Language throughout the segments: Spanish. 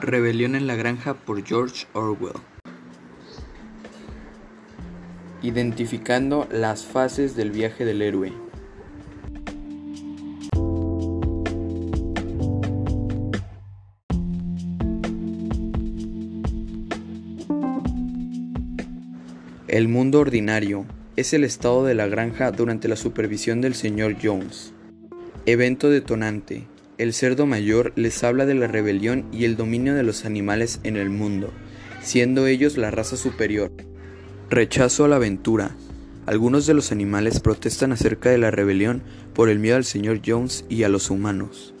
Rebelión en la Granja por George Orwell. Identificando las fases del viaje del héroe. El mundo ordinario es el estado de la granja durante la supervisión del señor Jones. Evento detonante el cerdo mayor les habla de la rebelión y el dominio de los animales en el mundo, siendo ellos la raza superior. Rechazo a la aventura. Algunos de los animales protestan acerca de la rebelión por el miedo al señor Jones y a los humanos.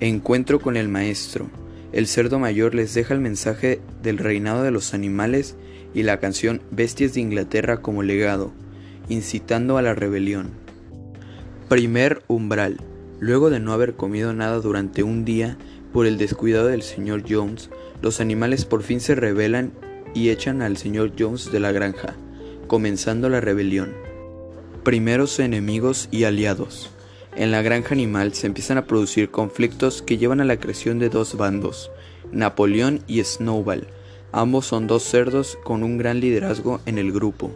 Encuentro con el maestro. El cerdo mayor les deja el mensaje del reinado de los animales y la canción Bestias de Inglaterra como legado, incitando a la rebelión. Primer umbral. Luego de no haber comido nada durante un día por el descuidado del señor Jones, los animales por fin se rebelan y echan al señor Jones de la granja, comenzando la rebelión. Primeros enemigos y aliados. En la granja animal se empiezan a producir conflictos que llevan a la creación de dos bandos, Napoleón y Snowball. Ambos son dos cerdos con un gran liderazgo en el grupo.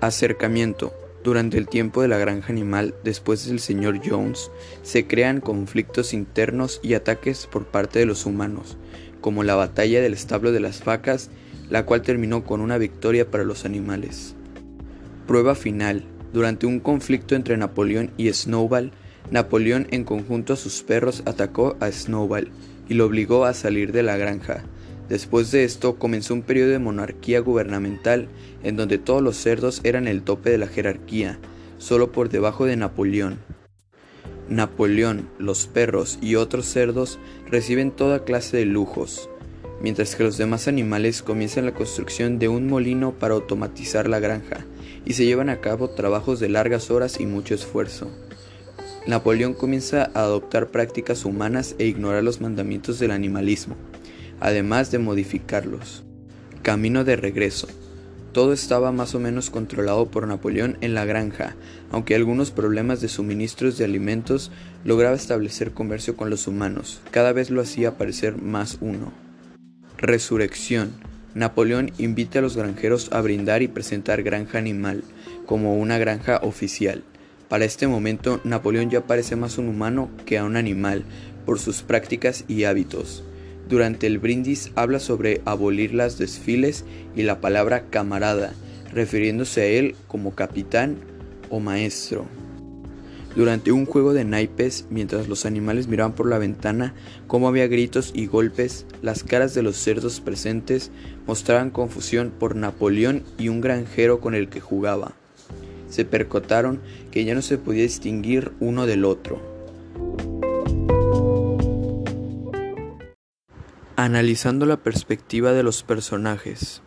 Acercamiento. Durante el tiempo de la granja animal, después del señor Jones, se crean conflictos internos y ataques por parte de los humanos, como la batalla del establo de las vacas, la cual terminó con una victoria para los animales. Prueba final. Durante un conflicto entre Napoleón y Snowball, Napoleón en conjunto a sus perros atacó a Snowball y lo obligó a salir de la granja. Después de esto comenzó un periodo de monarquía gubernamental en donde todos los cerdos eran el tope de la jerarquía, solo por debajo de Napoleón. Napoleón, los perros y otros cerdos reciben toda clase de lujos, mientras que los demás animales comienzan la construcción de un molino para automatizar la granja y se llevan a cabo trabajos de largas horas y mucho esfuerzo. Napoleón comienza a adoptar prácticas humanas e ignorar los mandamientos del animalismo además de modificarlos. Camino de regreso. Todo estaba más o menos controlado por Napoleón en la granja, aunque algunos problemas de suministros de alimentos lograba establecer comercio con los humanos, cada vez lo hacía parecer más uno. Resurrección. Napoleón invita a los granjeros a brindar y presentar Granja Animal como una granja oficial. Para este momento, Napoleón ya parece más un humano que a un animal por sus prácticas y hábitos. Durante el brindis habla sobre abolir las desfiles y la palabra camarada, refiriéndose a él como capitán o maestro. Durante un juego de naipes, mientras los animales miraban por la ventana cómo había gritos y golpes, las caras de los cerdos presentes mostraban confusión por Napoleón y un granjero con el que jugaba. Se percotaron que ya no se podía distinguir uno del otro. Analizando la perspectiva de los personajes.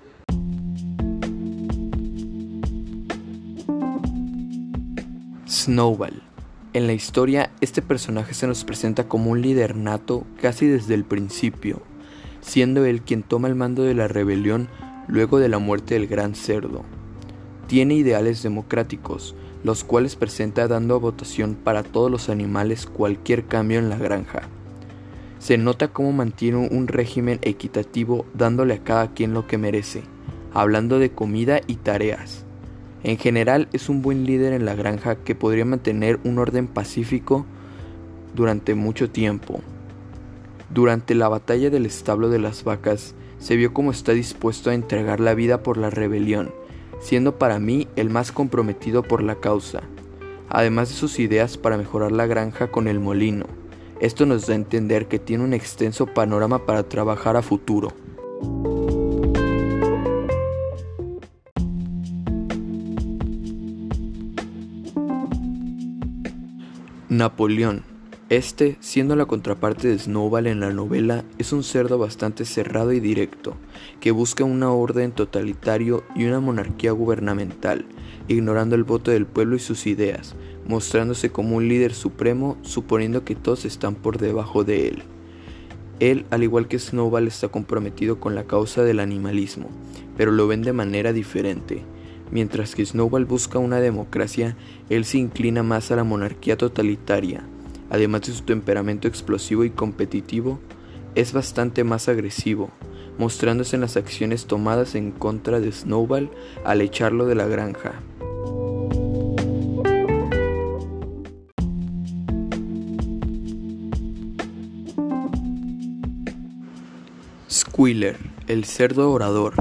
Snowball. En la historia, este personaje se nos presenta como un líder nato casi desde el principio, siendo él quien toma el mando de la rebelión luego de la muerte del gran cerdo. Tiene ideales democráticos, los cuales presenta dando a votación para todos los animales cualquier cambio en la granja se nota cómo mantiene un régimen equitativo dándole a cada quien lo que merece, hablando de comida y tareas. En general es un buen líder en la granja que podría mantener un orden pacífico durante mucho tiempo. Durante la batalla del establo de las vacas, se vio cómo está dispuesto a entregar la vida por la rebelión, siendo para mí el más comprometido por la causa, además de sus ideas para mejorar la granja con el molino esto nos da a entender que tiene un extenso panorama para trabajar a futuro. Napoleón. Este, siendo la contraparte de Snowball en la novela, es un cerdo bastante cerrado y directo, que busca una orden totalitario y una monarquía gubernamental, ignorando el voto del pueblo y sus ideas, mostrándose como un líder supremo, suponiendo que todos están por debajo de él. Él, al igual que Snowball, está comprometido con la causa del animalismo, pero lo ven de manera diferente. Mientras que Snowball busca una democracia, él se inclina más a la monarquía totalitaria. Además de su temperamento explosivo y competitivo, es bastante más agresivo, mostrándose en las acciones tomadas en contra de Snowball al echarlo de la granja. Squealer, el cerdo orador,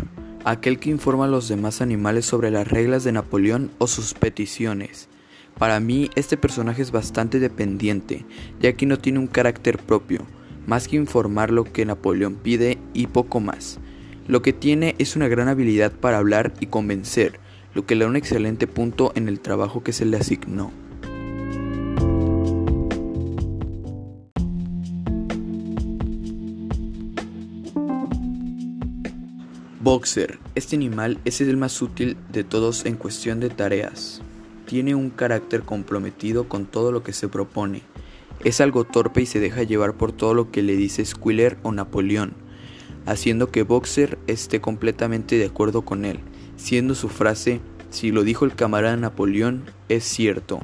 aquel que informa a los demás animales sobre las reglas de Napoleón o sus peticiones. Para mí este personaje es bastante dependiente, ya que no tiene un carácter propio, más que informar lo que Napoleón pide y poco más. Lo que tiene es una gran habilidad para hablar y convencer, lo que le da un excelente punto en el trabajo que se le asignó. Boxer. Este animal es el más útil de todos en cuestión de tareas. Tiene un carácter comprometido con todo lo que se propone. Es algo torpe y se deja llevar por todo lo que le dice Squiller o Napoleón, haciendo que Boxer esté completamente de acuerdo con él, siendo su frase, si lo dijo el camarada Napoleón, es cierto.